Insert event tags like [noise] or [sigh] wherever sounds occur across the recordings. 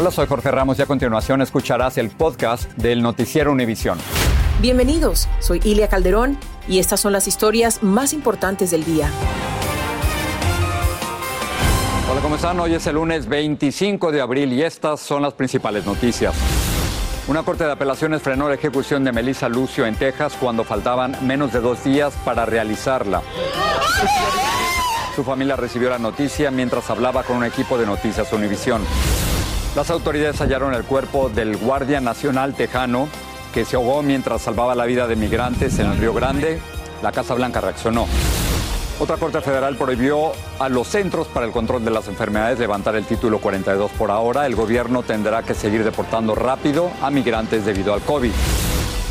Hola, soy Jorge Ramos y a continuación escucharás el podcast del Noticiero Univisión. Bienvenidos, soy Ilia Calderón y estas son las historias más importantes del día. Hola, ¿cómo están? Hoy es el lunes 25 de abril y estas son las principales noticias. Una corte de apelaciones frenó la ejecución de Melissa Lucio en Texas cuando faltaban menos de dos días para realizarla. Su familia recibió la noticia mientras hablaba con un equipo de Noticias Univisión. Las autoridades hallaron el cuerpo del Guardia Nacional Tejano que se ahogó mientras salvaba la vida de migrantes en el Río Grande. La Casa Blanca reaccionó. Otra Corte Federal prohibió a los Centros para el Control de las Enfermedades levantar el título 42 por ahora. El gobierno tendrá que seguir deportando rápido a migrantes debido al COVID.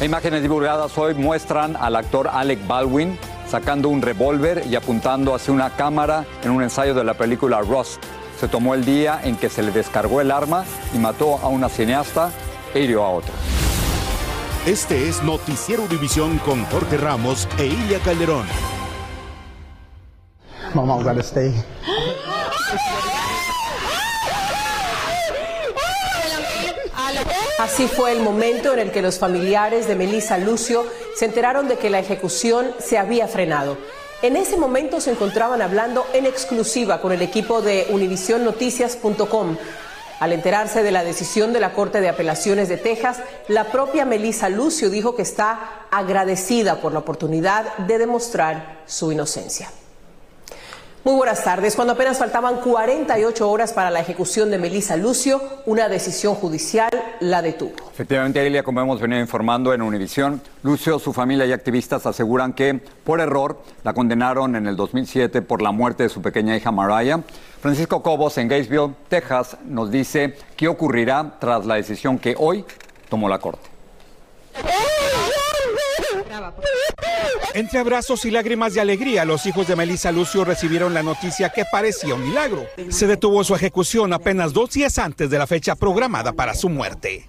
Imágenes divulgadas hoy muestran al actor Alec Baldwin sacando un revólver y apuntando hacia una cámara en un ensayo de la película Rust. Se tomó el día en que se le descargó el arma y mató a una cineasta e hirió a otra. Este es Noticiero Univisión con Jorge Ramos e Ilia Calderón. Mama gotta stay. Así fue el momento en el que los familiares de Melissa Lucio se enteraron de que la ejecución se había frenado. En ese momento se encontraban hablando en exclusiva con el equipo de UnivisionNoticias.com. Al enterarse de la decisión de la Corte de Apelaciones de Texas, la propia Melissa Lucio dijo que está agradecida por la oportunidad de demostrar su inocencia. Muy buenas tardes. Cuando apenas faltaban 48 horas para la ejecución de Melissa Lucio, una decisión judicial la detuvo. Efectivamente, Elia, como hemos venido informando en Univisión, Lucio, su familia y activistas aseguran que, por error, la condenaron en el 2007 por la muerte de su pequeña hija Mariah. Francisco Cobos, en Gainesville, Texas, nos dice qué ocurrirá tras la decisión que hoy tomó la Corte. Entre abrazos y lágrimas de alegría, los hijos de Melissa Lucio recibieron la noticia que parecía un milagro. Se detuvo su ejecución apenas dos días antes de la fecha programada para su muerte.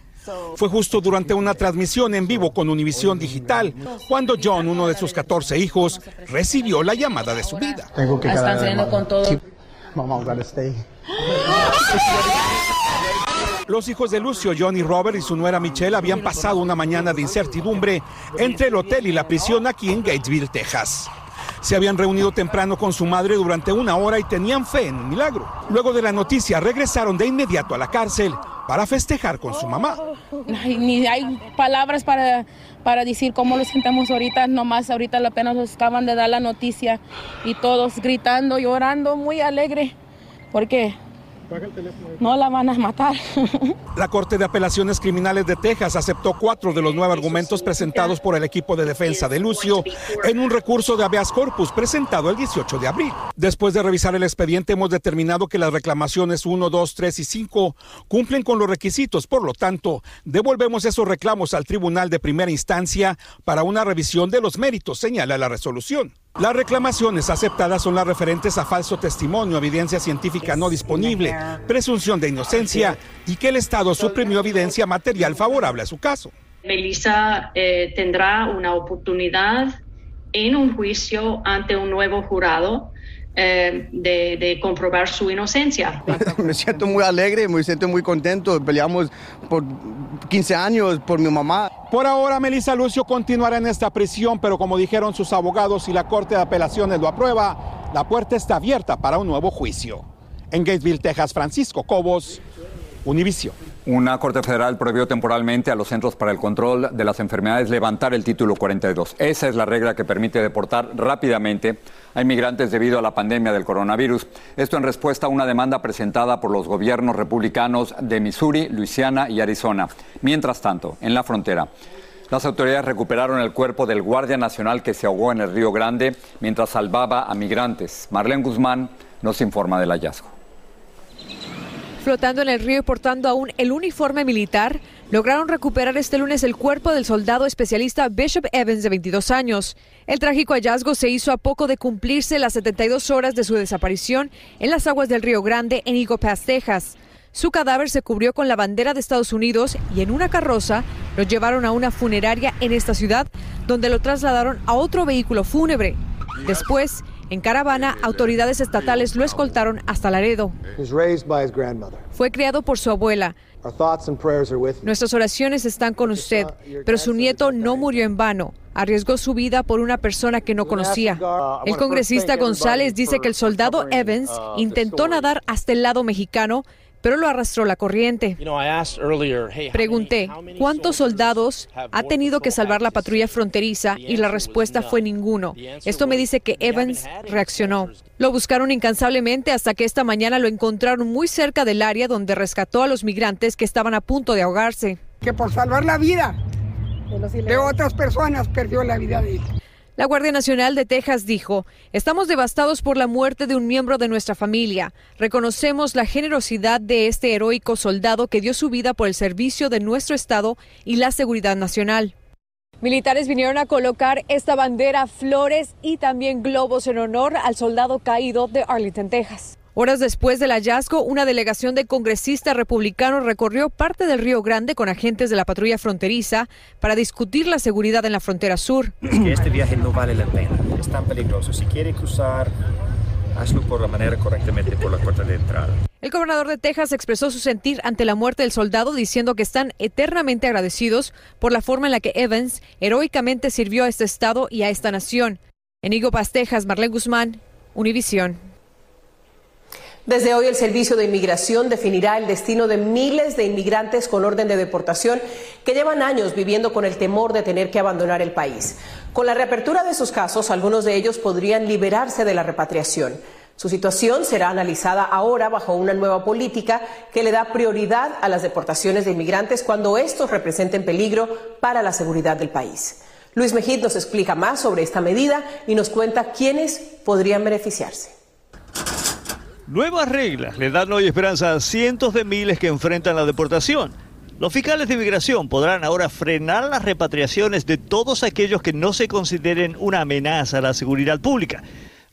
Fue justo durante una transmisión en vivo con Univisión Digital cuando John, uno de sus 14 hijos, recibió la llamada de su vida. Tengo que Están quedar saliendo con todo. Stay. [laughs] Los hijos de Lucio, John y Robert y su nuera Michelle habían pasado una mañana de incertidumbre entre el hotel y la prisión aquí en Gatesville, Texas. Se habían reunido temprano con su madre durante una hora y tenían fe en un milagro. Luego de la noticia regresaron de inmediato a la cárcel para festejar con su mamá. Ni hay palabras para, para decir cómo lo sentamos ahorita, nomás ahorita apenas nos acaban de dar la noticia y todos gritando, llorando, muy alegre, porque no la van a matar. [laughs] La Corte de Apelaciones Criminales de Texas aceptó cuatro de los nueve argumentos presentados por el equipo de defensa de Lucio en un recurso de habeas corpus presentado el 18 de abril. Después de revisar el expediente, hemos determinado que las reclamaciones 1, 2, 3 y 5 cumplen con los requisitos. Por lo tanto, devolvemos esos reclamos al Tribunal de Primera Instancia para una revisión de los méritos, señala la resolución. Las reclamaciones aceptadas son las referentes a falso testimonio, evidencia científica no disponible, presunción de inocencia y que el Estado suprimió evidencia material favorable a su caso. Melissa eh, tendrá una oportunidad en un juicio ante un nuevo jurado eh, de, de comprobar su inocencia. [laughs] me siento muy alegre, me siento muy contento. Peleamos por 15 años por mi mamá. Por ahora, Melissa Lucio continuará en esta prisión, pero como dijeron sus abogados y la Corte de Apelaciones lo aprueba, la puerta está abierta para un nuevo juicio. En Gatesville, Texas, Francisco Cobos, Univision. Una Corte Federal prohibió temporalmente a los Centros para el Control de las Enfermedades levantar el título 42. Esa es la regla que permite deportar rápidamente a inmigrantes debido a la pandemia del coronavirus. Esto en respuesta a una demanda presentada por los gobiernos republicanos de Missouri, Luisiana y Arizona. Mientras tanto, en la frontera, las autoridades recuperaron el cuerpo del Guardia Nacional que se ahogó en el Río Grande mientras salvaba a migrantes. Marlene Guzmán nos informa del hallazgo. Flotando en el río y portando aún el uniforme militar, lograron recuperar este lunes el cuerpo del soldado especialista Bishop Evans de 22 años. El trágico hallazgo se hizo a poco de cumplirse las 72 horas de su desaparición en las aguas del Río Grande en Eagle Texas. Su cadáver se cubrió con la bandera de Estados Unidos y en una carroza lo llevaron a una funeraria en esta ciudad, donde lo trasladaron a otro vehículo fúnebre. Después, en caravana, autoridades estatales lo escoltaron hasta Laredo. Fue criado por su abuela. Nuestras oraciones están con usted, pero su nieto no murió en vano. Arriesgó su vida por una persona que no conocía. El congresista González dice que el soldado Evans intentó nadar hasta el lado mexicano, pero lo arrastró la corriente. Pregunté, ¿cuántos soldados ha tenido que salvar la patrulla fronteriza? Y la respuesta fue ninguno. Esto me dice que Evans reaccionó. Lo buscaron incansablemente hasta que esta mañana lo encontraron muy cerca del área donde rescató a los migrantes que estaban a punto de ahogarse. Que por salvar la vida de otras personas perdió la vida de él. La Guardia Nacional de Texas dijo, estamos devastados por la muerte de un miembro de nuestra familia. Reconocemos la generosidad de este heroico soldado que dio su vida por el servicio de nuestro Estado y la seguridad nacional. Militares vinieron a colocar esta bandera, flores y también globos en honor al soldado caído de Arlington, Texas. Horas después del hallazgo, una delegación de congresistas republicanos recorrió parte del Río Grande con agentes de la patrulla fronteriza para discutir la seguridad en la frontera sur. este viaje no vale la pena, es tan peligroso. Si quiere cruzar, hazlo por la manera correctamente por la puerta de entrada. El gobernador de Texas expresó su sentir ante la muerte del soldado diciendo que están eternamente agradecidos por la forma en la que Evans heroicamente sirvió a este estado y a esta nación. En Paz, Texas, Marlene Guzmán, Univisión. Desde hoy el Servicio de Inmigración definirá el destino de miles de inmigrantes con orden de deportación que llevan años viviendo con el temor de tener que abandonar el país. Con la reapertura de sus casos, algunos de ellos podrían liberarse de la repatriación. Su situación será analizada ahora bajo una nueva política que le da prioridad a las deportaciones de inmigrantes cuando estos representen peligro para la seguridad del país. Luis Mejid nos explica más sobre esta medida y nos cuenta quiénes podrían beneficiarse. Nuevas reglas le dan hoy esperanza a cientos de miles que enfrentan la deportación. Los fiscales de inmigración podrán ahora frenar las repatriaciones de todos aquellos que no se consideren una amenaza a la seguridad pública.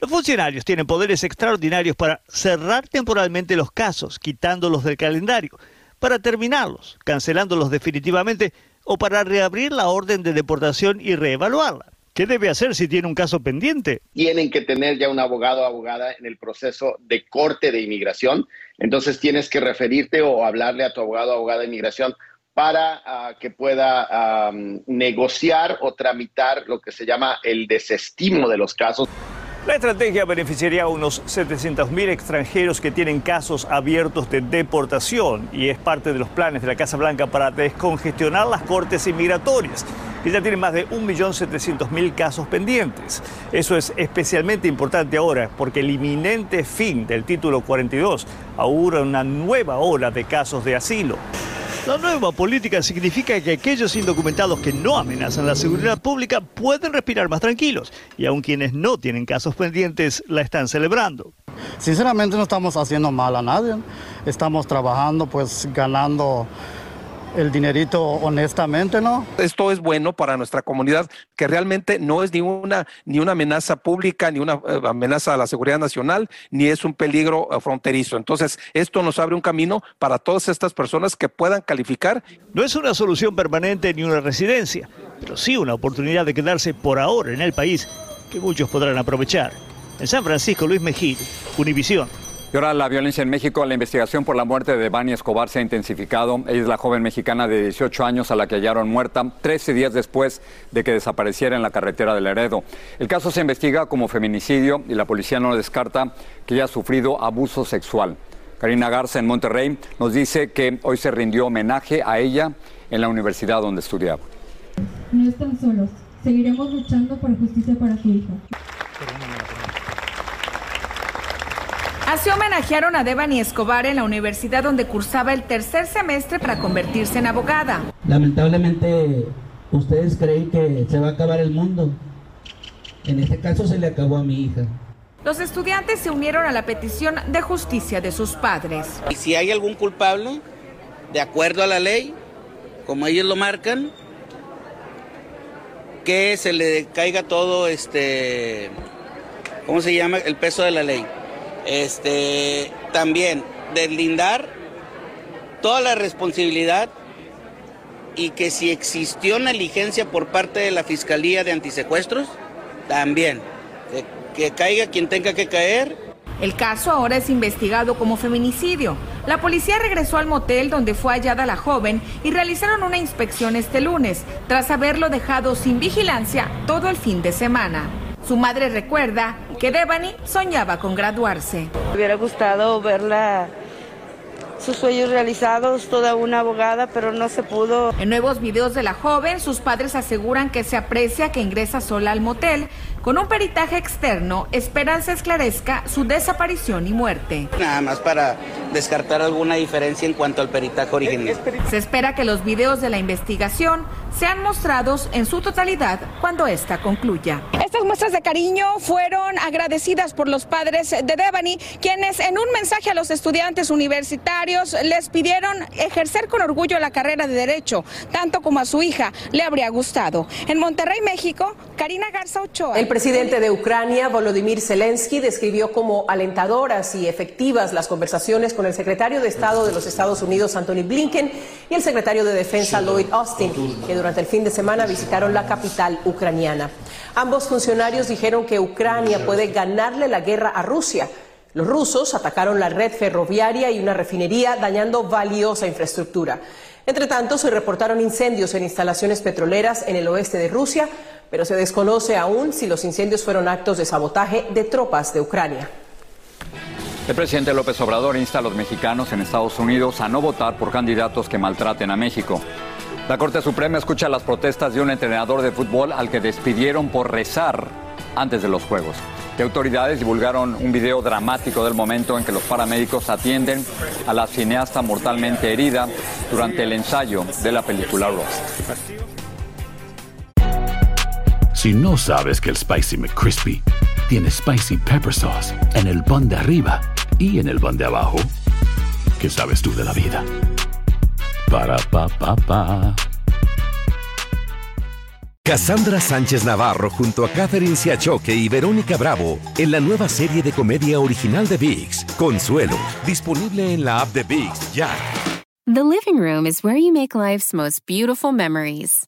Los funcionarios tienen poderes extraordinarios para cerrar temporalmente los casos, quitándolos del calendario, para terminarlos, cancelándolos definitivamente o para reabrir la orden de deportación y reevaluarla. ¿Qué debe hacer si tiene un caso pendiente? Tienen que tener ya un abogado o abogada en el proceso de corte de inmigración. Entonces tienes que referirte o hablarle a tu abogado o abogada de inmigración para ah, que pueda negociar o tramitar lo que se llama el desestimo de los casos. La estrategia beneficiaría a unos 700.000 extranjeros que tienen casos abiertos de deportación y es parte de los planes de la Casa Blanca para descongestionar las cortes inmigratorias, que ya tienen más de 1.700.000 casos pendientes. Eso es especialmente importante ahora porque el inminente fin del título 42 augura una nueva ola de casos de asilo. La nueva política significa que aquellos indocumentados que no amenazan la seguridad pública pueden respirar más tranquilos y aun quienes no tienen casos pendientes la están celebrando. Sinceramente no estamos haciendo mal a nadie, estamos trabajando pues ganando el dinerito honestamente, ¿no? Esto es bueno para nuestra comunidad, que realmente no es ni una, ni una amenaza pública, ni una eh, amenaza a la seguridad nacional, ni es un peligro eh, fronterizo. Entonces, esto nos abre un camino para todas estas personas que puedan calificar. No es una solución permanente ni una residencia, pero sí una oportunidad de quedarse por ahora en el país que muchos podrán aprovechar. En San Francisco, Luis Mejía, Univisión. Y ahora la violencia en México, la investigación por la muerte de Bani Escobar se ha intensificado. Ella es la joven mexicana de 18 años a la que hallaron muerta 13 días después de que desapareciera en la carretera del Heredo. El caso se investiga como feminicidio y la policía no descarta que haya sufrido abuso sexual. Karina Garza en Monterrey nos dice que hoy se rindió homenaje a ella en la universidad donde estudiaba. No están solos. Seguiremos luchando por justicia para su hija. Así homenajearon a Devani Escobar en la universidad donde cursaba el tercer semestre para convertirse en abogada. Lamentablemente, ustedes creen que se va a acabar el mundo. En este caso se le acabó a mi hija. Los estudiantes se unieron a la petición de justicia de sus padres. Y si hay algún culpable, de acuerdo a la ley, como ellos lo marcan, que se le caiga todo este ¿cómo se llama? el peso de la ley. Este también deslindar toda la responsabilidad y que si existió negligencia por parte de la Fiscalía de Antisecuestros, también que, que caiga quien tenga que caer el caso ahora es investigado como feminicidio. La policía regresó al motel donde fue hallada la joven y realizaron una inspección este lunes, tras haberlo dejado sin vigilancia todo el fin de semana. Su madre recuerda que Devani soñaba con graduarse. Me hubiera gustado verla sus sueños realizados, toda una abogada, pero no se pudo. En nuevos videos de la joven, sus padres aseguran que se aprecia que ingresa sola al motel. Con un peritaje externo, esperan se esclarezca su desaparición y muerte. Nada más para descartar alguna diferencia en cuanto al peritaje original. Se espera que los videos de la investigación sean mostrados en su totalidad cuando esta concluya. Estas muestras de cariño fueron agradecidas por los padres de Devani, quienes en un mensaje a los estudiantes universitarios les pidieron ejercer con orgullo la carrera de Derecho, tanto como a su hija le habría gustado. En Monterrey, México, Karina Garza Ochoa. El presidente de Ucrania, Volodymyr Zelensky, describió como alentadoras y efectivas las conversaciones con el secretario de Estado de los Estados Unidos, Anthony Blinken, y el secretario de Defensa, Lloyd Austin, que durante el fin de semana visitaron la capital ucraniana. Ambos funcionarios dijeron que Ucrania puede ganarle la guerra a Rusia. Los rusos atacaron la red ferroviaria y una refinería, dañando valiosa infraestructura. Entre tanto, se reportaron incendios en instalaciones petroleras en el oeste de Rusia, pero se desconoce aún si los incendios fueron actos de sabotaje de tropas de Ucrania. El presidente López Obrador insta a los mexicanos en Estados Unidos a no votar por candidatos que maltraten a México. La Corte Suprema escucha las protestas de un entrenador de fútbol al que despidieron por rezar antes de los Juegos. De autoridades divulgaron un video dramático del momento en que los paramédicos atienden a la cineasta mortalmente herida durante el ensayo de la película Rust. Si no sabes que el Spicy McCrispy tiene Spicy Pepper Sauce en el pan de arriba y en el pan de abajo, ¿qué sabes tú de la vida? Para, pa, pa, pa. Cassandra Sánchez Navarro junto a Catherine Siachoque y Verónica Bravo en la nueva serie de comedia original de VIX, Consuelo, disponible en la app de VIX ya. The living room is where you make life's most beautiful memories.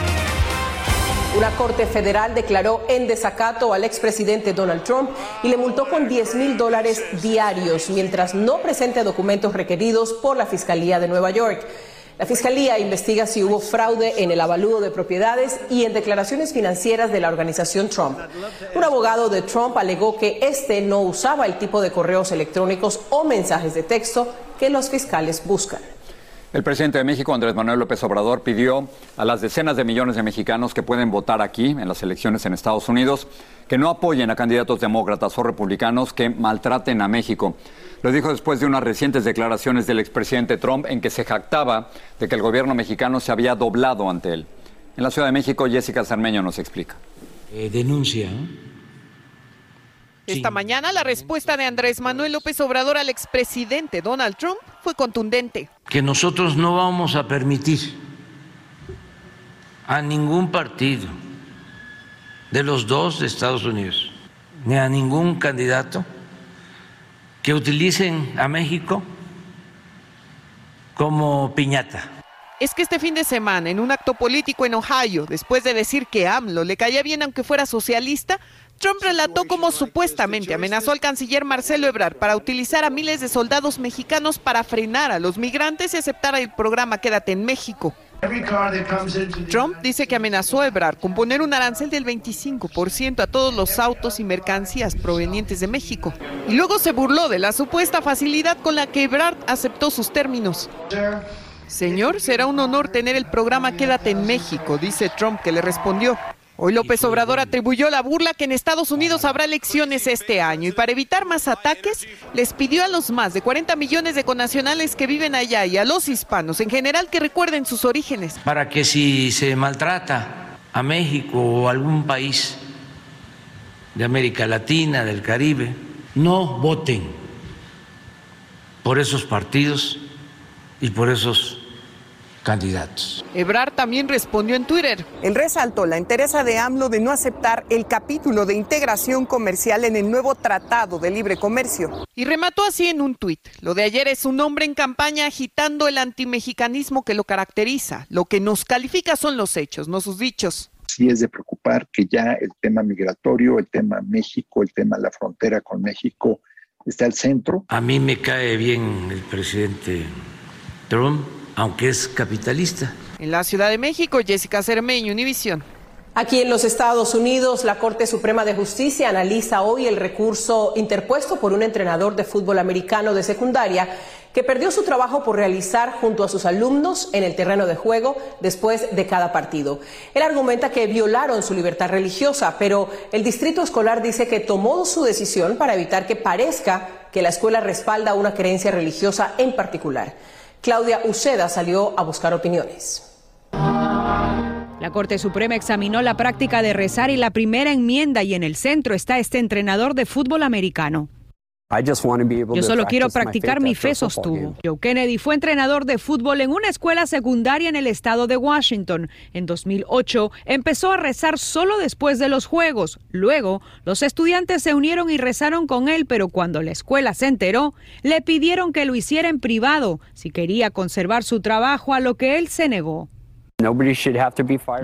Una corte federal declaró en desacato al expresidente Donald Trump y le multó con 10 mil dólares diarios mientras no presente documentos requeridos por la Fiscalía de Nueva York. La Fiscalía investiga si hubo fraude en el avalúo de propiedades y en declaraciones financieras de la organización Trump. Un abogado de Trump alegó que este no usaba el tipo de correos electrónicos o mensajes de texto que los fiscales buscan. El presidente de México, Andrés Manuel López Obrador, pidió a las decenas de millones de mexicanos que pueden votar aquí en las elecciones en Estados Unidos que no apoyen a candidatos demócratas o republicanos que maltraten a México. Lo dijo después de unas recientes declaraciones del expresidente Trump en que se jactaba de que el gobierno mexicano se había doblado ante él. En la Ciudad de México, Jessica Sarmeño nos explica. Eh, denuncia. Esta mañana la respuesta de Andrés Manuel López Obrador al expresidente Donald Trump fue contundente. Que nosotros no vamos a permitir a ningún partido de los dos de Estados Unidos, ni a ningún candidato que utilicen a México como piñata. Es que este fin de semana, en un acto político en Ohio, después de decir que AMLO le caía bien aunque fuera socialista, Trump relató cómo supuestamente amenazó al canciller Marcelo Ebrard para utilizar a miles de soldados mexicanos para frenar a los migrantes y aceptar el programa Quédate en México. Trump dice que amenazó a Ebrard con poner un arancel del 25% a todos los autos y mercancías provenientes de México. Y luego se burló de la supuesta facilidad con la que Ebrard aceptó sus términos. Señor, será un honor tener el programa Quédate en México, dice Trump, que le respondió. Hoy López Obrador atribuyó la burla que en Estados Unidos habrá elecciones este año y para evitar más ataques les pidió a los más de 40 millones de conacionales que viven allá y a los hispanos en general que recuerden sus orígenes. Para que si se maltrata a México o algún país de América Latina, del Caribe, no voten por esos partidos y por esos candidatos. Ebrard también respondió en Twitter. Él resaltó la interesa de AMLO de no aceptar el capítulo de integración comercial en el nuevo Tratado de Libre Comercio. Y remató así en un tuit. Lo de ayer es un hombre en campaña agitando el antimexicanismo que lo caracteriza. Lo que nos califica son los hechos, no sus dichos. Sí es de preocupar que ya el tema migratorio, el tema México, el tema la frontera con México está al centro. A mí me cae bien el presidente Trump aunque es capitalista. En la Ciudad de México, Jessica Cermeño, Univisión. Aquí en los Estados Unidos, la Corte Suprema de Justicia analiza hoy el recurso interpuesto por un entrenador de fútbol americano de secundaria que perdió su trabajo por realizar junto a sus alumnos en el terreno de juego después de cada partido. Él argumenta que violaron su libertad religiosa, pero el distrito escolar dice que tomó su decisión para evitar que parezca que la escuela respalda una creencia religiosa en particular. Claudia Uceda salió a buscar opiniones. La Corte Suprema examinó la práctica de rezar y la primera enmienda y en el centro está este entrenador de fútbol americano. Yo solo quiero practicar mi fe, sostuvo. Joe Kennedy fue entrenador de fútbol en una escuela secundaria en el estado de Washington. En 2008 empezó a rezar solo después de los juegos. Luego, los estudiantes se unieron y rezaron con él, pero cuando la escuela se enteró, le pidieron que lo hiciera en privado si quería conservar su trabajo, a lo que él se negó.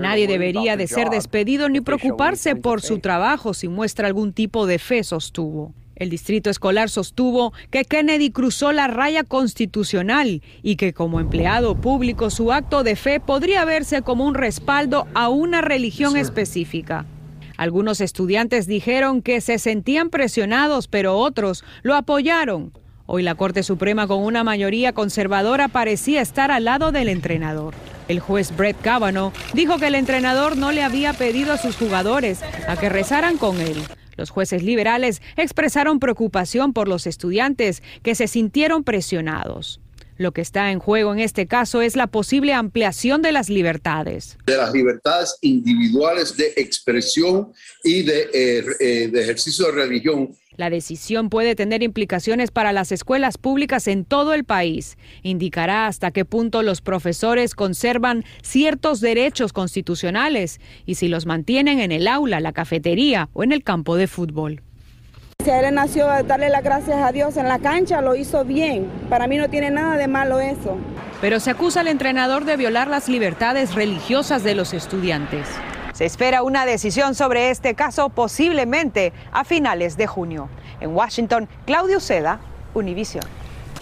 Nadie debería de ser despedido ni preocuparse por su trabajo si muestra algún tipo de fe, sostuvo. El distrito escolar sostuvo que Kennedy cruzó la raya constitucional y que como empleado público su acto de fe podría verse como un respaldo a una religión específica. Algunos estudiantes dijeron que se sentían presionados, pero otros lo apoyaron. Hoy la Corte Suprema con una mayoría conservadora parecía estar al lado del entrenador. El juez Brett Kavanaugh dijo que el entrenador no le había pedido a sus jugadores a que rezaran con él. Los jueces liberales expresaron preocupación por los estudiantes que se sintieron presionados. Lo que está en juego en este caso es la posible ampliación de las libertades. De las libertades individuales de expresión y de, eh, eh, ejercicio de religión la decisión puede tener implicaciones para las escuelas públicas en todo el país. Indicará hasta qué punto los profesores conservan ciertos derechos constitucionales y si los mantienen en el aula, la cafetería o en el campo de fútbol. Si a él nació darle las gracias a Dios en la cancha, lo hizo bien. Para mí no tiene nada de malo eso. Pero se acusa al entrenador de violar las libertades religiosas de los estudiantes. Se espera una decisión sobre este caso posiblemente a finales de junio. En Washington, Claudio Seda, Univision.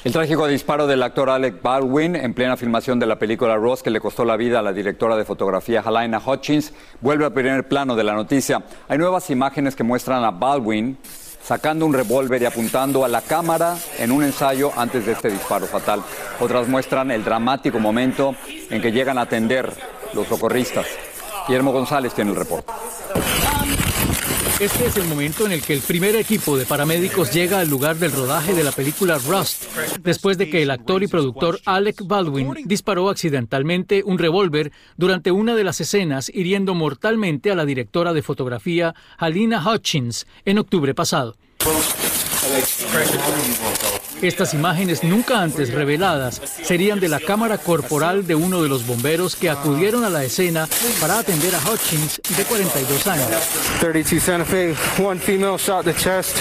El trágico disparo del actor Alec Baldwin en plena filmación de la película Ross que le costó la vida a la directora de fotografía Helena Hutchins vuelve al primer plano de la noticia. Hay nuevas imágenes que muestran a Baldwin sacando un revólver y apuntando a la cámara en un ensayo antes de este disparo fatal. Otras muestran el dramático momento en que llegan a atender los socorristas. Guillermo González tiene el reporte. Este es el momento en el que el primer equipo de paramédicos llega al lugar del rodaje de la película Rust, después de que el actor y productor Alec Baldwin disparó accidentalmente un revólver durante una de las escenas, hiriendo mortalmente a la directora de fotografía Halina Hutchins en octubre pasado. Estas imágenes nunca antes reveladas serían de la cámara corporal de uno de los bomberos que acudieron a la escena para atender a Hutchins de 42 años. 32 Santa Fe, one female shot the chest.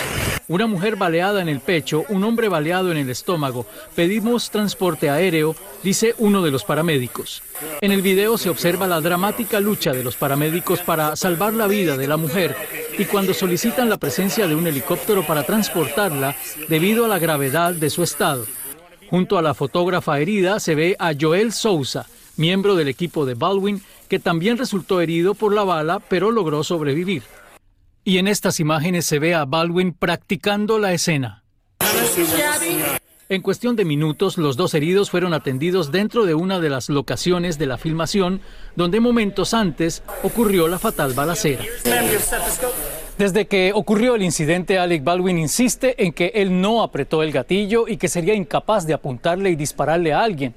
Una mujer baleada en el pecho, un hombre baleado en el estómago. Pedimos transporte aéreo, dice uno de los paramédicos. En el video se observa la dramática lucha de los paramédicos para salvar la vida de la mujer y cuando solicitan la presencia de un helicóptero para transportarla debido a la gravedad de su estado. Junto a la fotógrafa herida se ve a Joel Sousa, miembro del equipo de Baldwin, que también resultó herido por la bala, pero logró sobrevivir. Y en estas imágenes se ve a Baldwin practicando la escena. En cuestión de minutos, los dos heridos fueron atendidos dentro de una de las locaciones de la filmación, donde momentos antes ocurrió la fatal balacera. Desde que ocurrió el incidente, Alec Baldwin insiste en que él no apretó el gatillo y que sería incapaz de apuntarle y dispararle a alguien.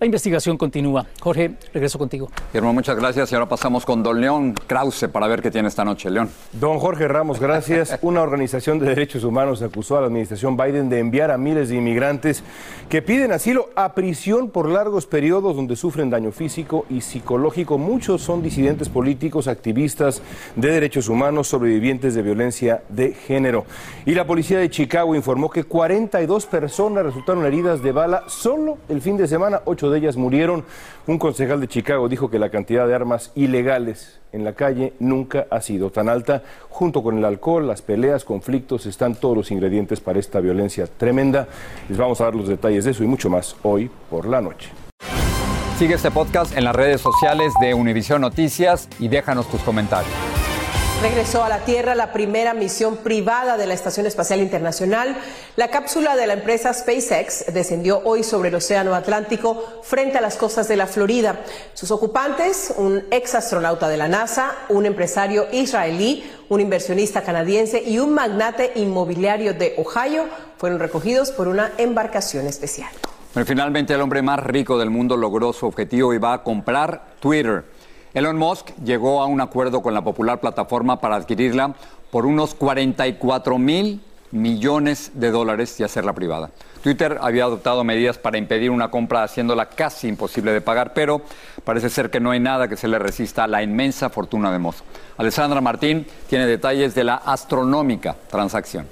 La investigación continúa. Jorge, regreso contigo. Guillermo, muchas gracias. Y ahora pasamos con don León Krause para ver qué tiene esta noche. León. Don Jorge Ramos, gracias. [laughs] Una organización de derechos humanos acusó a la administración Biden de enviar a miles de inmigrantes que piden asilo a prisión por largos periodos donde sufren daño físico y psicológico. Muchos son disidentes políticos, activistas de derechos humanos, sobrevivientes de violencia de género. Y la policía de Chicago informó que 42 personas resultaron heridas de bala solo el fin de semana. De ellas murieron. Un concejal de Chicago dijo que la cantidad de armas ilegales en la calle nunca ha sido tan alta. Junto con el alcohol, las peleas, conflictos, están todos los ingredientes para esta violencia tremenda. Les vamos a dar los detalles de eso y mucho más hoy por la noche. Sigue este podcast en las redes sociales de Univision Noticias y déjanos tus comentarios. Regresó a la Tierra la primera misión privada de la Estación Espacial Internacional. La cápsula de la empresa SpaceX descendió hoy sobre el Océano Atlántico frente a las costas de la Florida. Sus ocupantes, un ex astronauta de la NASA, un empresario israelí, un inversionista canadiense y un magnate inmobiliario de Ohio, fueron recogidos por una embarcación especial. finalmente el hombre más rico del mundo logró su objetivo y va a comprar Twitter. Elon Musk llegó a un acuerdo con la popular plataforma para adquirirla por unos 44 mil millones de dólares y hacerla privada. Twitter había adoptado medidas para impedir una compra haciéndola casi imposible de pagar, pero parece ser que no hay nada que se le resista a la inmensa fortuna de Musk. Alessandra Martín tiene detalles de la astronómica transacción.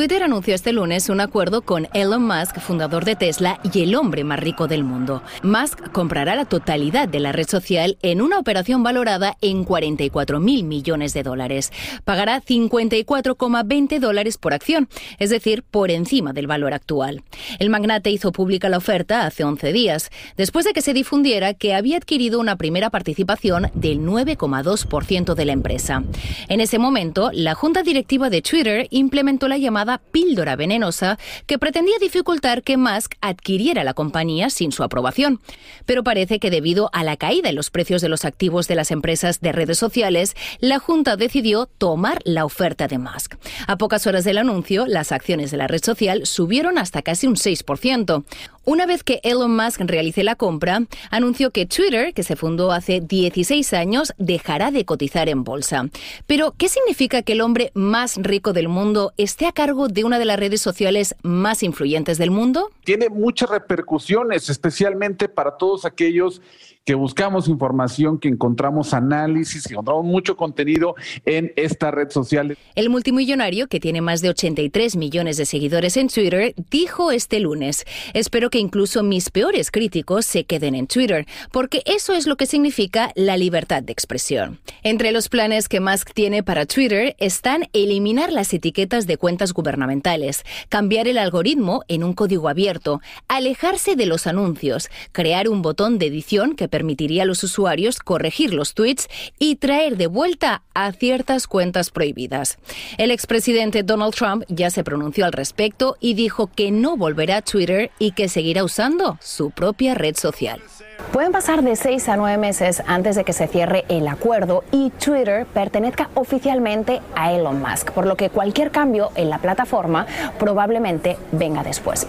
Twitter anunció este lunes un acuerdo con Elon Musk, fundador de Tesla y el hombre más rico del mundo. Musk comprará la totalidad de la red social en una operación valorada en 44 mil millones de dólares. Pagará 54,20 dólares por acción, es decir, por encima del valor actual. El magnate hizo pública la oferta hace 11 días, después de que se difundiera que había adquirido una primera participación del 9,2% de la empresa. En ese momento, la junta directiva de Twitter implementó la llamada píldora venenosa que pretendía dificultar que Musk adquiriera la compañía sin su aprobación. Pero parece que debido a la caída en los precios de los activos de las empresas de redes sociales, la Junta decidió tomar la oferta de Musk. A pocas horas del anuncio, las acciones de la red social subieron hasta casi un 6%. Una vez que Elon Musk realice la compra, anunció que Twitter, que se fundó hace 16 años, dejará de cotizar en bolsa. Pero, ¿qué significa que el hombre más rico del mundo esté a cargo de una de las redes sociales más influyentes del mundo? Tiene muchas repercusiones, especialmente para todos aquellos que buscamos información, que encontramos análisis, que encontramos mucho contenido en esta red social. El multimillonario, que tiene más de 83 millones de seguidores en Twitter, dijo este lunes, espero que incluso mis peores críticos se queden en Twitter, porque eso es lo que significa la libertad de expresión. Entre los planes que Musk tiene para Twitter están eliminar las etiquetas de cuentas gubernamentales, cambiar el algoritmo en un código abierto, alejarse de los anuncios, crear un botón de edición que permitiría a los usuarios corregir los tweets y traer de vuelta a ciertas cuentas prohibidas. El expresidente Donald Trump ya se pronunció al respecto y dijo que no volverá a Twitter y que seguirá usando su propia red social. Pueden pasar de seis a nueve meses antes de que se cierre el acuerdo y Twitter pertenezca oficialmente a Elon Musk, por lo que cualquier cambio en la plataforma probablemente venga después.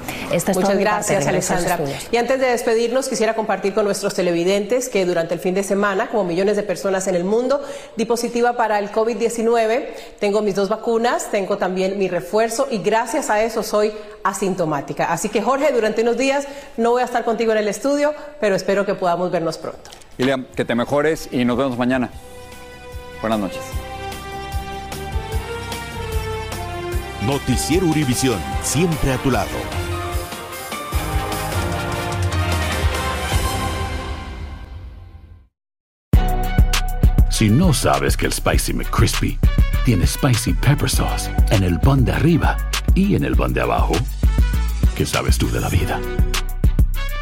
Muchas gracias, Alexandra. Y antes de despedirnos, quisiera compartir con nuestros televidentes que durante el fin de semana, como millones de personas en el mundo, di positiva para el COVID-19. Tengo mis dos vacunas, tengo también mi refuerzo y gracias a eso soy asintomática. Así que, Jorge, durante unos días no voy a estar contigo en el estudio, pero espero que podamos vernos pronto. Iliam, que te mejores y nos vemos mañana. Buenas noches. Noticiero Univisión, siempre a tu lado. Si no sabes que el Spicy McCrispy tiene Spicy Pepper Sauce en el pan de arriba y en el pan de abajo, ¿qué sabes tú de la vida?